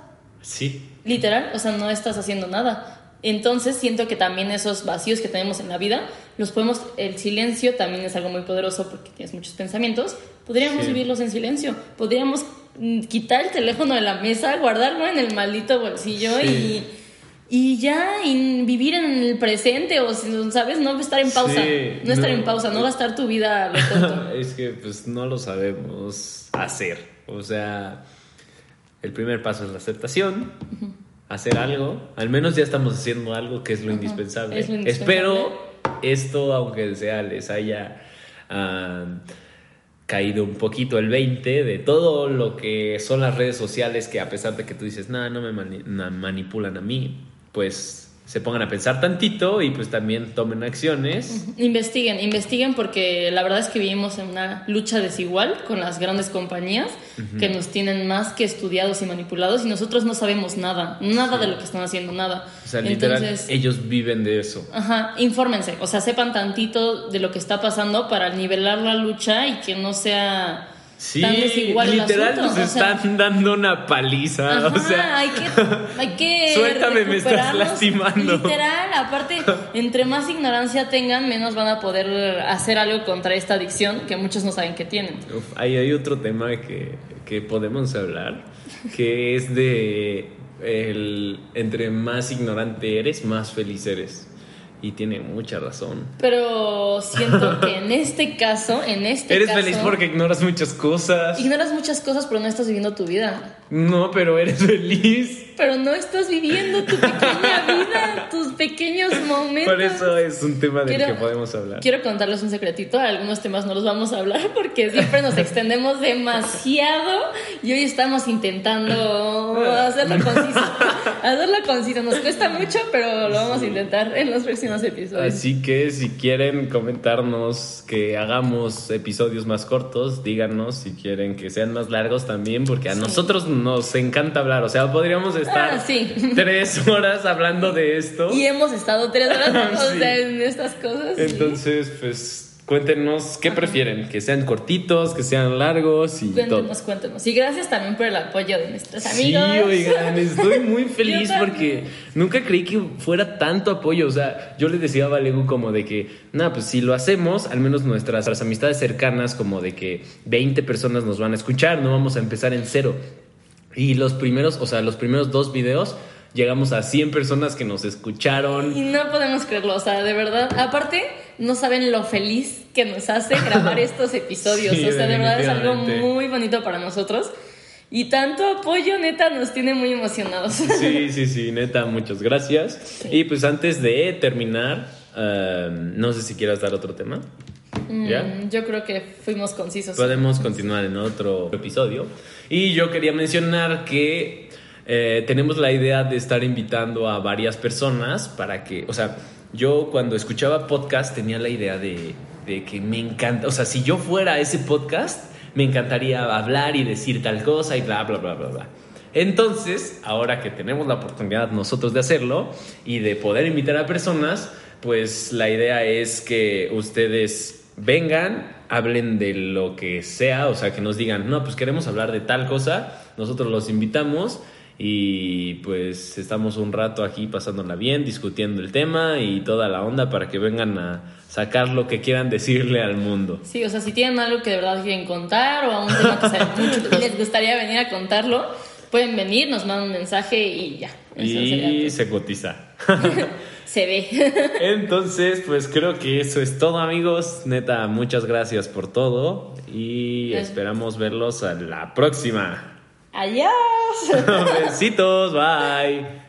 Sí. Literal, o sea, no estás haciendo nada. Entonces siento que también esos vacíos que tenemos en la vida, los podemos, el silencio también es algo muy poderoso porque tienes muchos pensamientos, podríamos Sí. vivirlos en silencio, podríamos mm, quitar el teléfono de la mesa, guardarlo en el maldito bolsillo Sí. y, y ya y vivir en el presente o, si- ¿sabes? No estar en pausa, Sí, no estar no. en pausa, no gastar tu vida lo [laughs] es que pues no lo sabemos hacer. O sea, el primer paso es la aceptación. Hacer algo, al menos ya estamos haciendo algo que es lo, indispensable. es lo indispensable. Espero esto, aunque sea, les haya caído un poquito el 20 de todo lo que son las redes sociales, que a pesar de que tú dices, nada, no me mani- manipulan a mí, pues se pongan a pensar tantito y pues también tomen acciones. Investiguen, investiguen porque la verdad es que vivimos en una lucha desigual con las grandes compañías que nos tienen más que estudiados y manipulados y nosotros no sabemos nada, nada de lo que están haciendo, nada. O sea, literal, ellos viven de eso. Ajá, infórmense, o sea, sepan tantito de lo que está pasando para nivelar la lucha y que no sea Sí, literal nos están dando una paliza. o sea, hay que, hay que [laughs] suéltame, me estás lastimando. Literal, aparte, [laughs] entre más ignorancia tengan, menos van a poder hacer algo contra esta adicción que muchos no saben que tienen. Uf, ahí hay otro tema que, que podemos hablar, que es de el entre más ignorante eres, más feliz eres. Y tiene mucha razón. Pero siento que en este caso, en este Eres caso, feliz porque ignoras muchas cosas. Ignoras muchas cosas, pero no estás viviendo tu vida. No, pero eres feliz. Pero no estás viviendo tu pequeña vida, tus pequeños momentos. Por eso es un tema del que podemos hablar. Quiero contarles un secretito. Algunos temas no los vamos a hablar porque siempre nos extendemos demasiado y hoy estamos intentando hacerlo [laughs] conciso. Hacerlo conciso. Nos cuesta mucho, pero lo vamos a intentar en los próximos episodios. Así que si quieren comentarnos que hagamos episodios más cortos, díganos si quieren que sean más largos también, porque a nosotros nos encanta hablar. O sea, podríamos estar Ah, sí. [laughs] tres horas hablando de esto. Y hemos estado tres horas o sea, en estas cosas. Entonces, pues cuéntenos qué prefieren, que sean cortitos, que sean largos y Cuéntenos, todo. cuéntenos. Y gracias también por el apoyo de nuestros Sí, amigos. oigan, estoy muy [laughs] feliz porque nunca creí que fuera tanto apoyo. O sea, yo les decía a Valegu como de que, nada, pues si lo hacemos, al menos nuestras, nuestras amistades cercanas, como de que 20 personas nos van a escuchar, no vamos a empezar en cero. Y los primeros, o sea, los primeros dos videos, llegamos a 100 personas que nos escucharon. Y no podemos creerlo, o sea, de verdad. Aparte, no saben lo feliz que nos hace grabar [laughs] estos episodios. Sí, o sea, de verdad es algo muy bonito para nosotros. Y tanto apoyo, neta, nos tiene muy emocionados. Sí, sí, sí, neta, muchas gracias. Y pues antes de terminar, eh, no sé si quieras dar otro tema. ¿Ya? Mm, Yo creo que fuimos concisos. Podemos continuar en otro episodio. Y yo quería mencionar que eh, tenemos la idea de estar invitando a varias personas para que, o sea, yo cuando escuchaba podcast tenía la idea de, de que me encanta, o sea, si yo fuera ese podcast, me encantaría hablar y decir tal cosa y bla, bla, bla, bla, bla. Entonces, ahora que tenemos la oportunidad nosotros de hacerlo y de poder invitar a personas, pues la idea es que ustedes vengan, hablen de lo que sea, o sea, que nos digan, no, pues queremos hablar de tal cosa, nosotros los invitamos y pues estamos un rato aquí pasándola bien, discutiendo el tema y toda la onda para que vengan a sacar lo que quieran decirle al mundo. Sí, o sea, si tienen algo que de verdad quieren contar o un tema que saben mucho que les gustaría venir a contarlo, pueden venir, nos mandan un mensaje y ya. Y se cotiza. [laughs] se ve. [laughs] Entonces, pues creo que eso es todo, amigos. Neta, muchas gracias por todo y esperamos verlos a la próxima. Adiós. [laughs] Besitos, bye.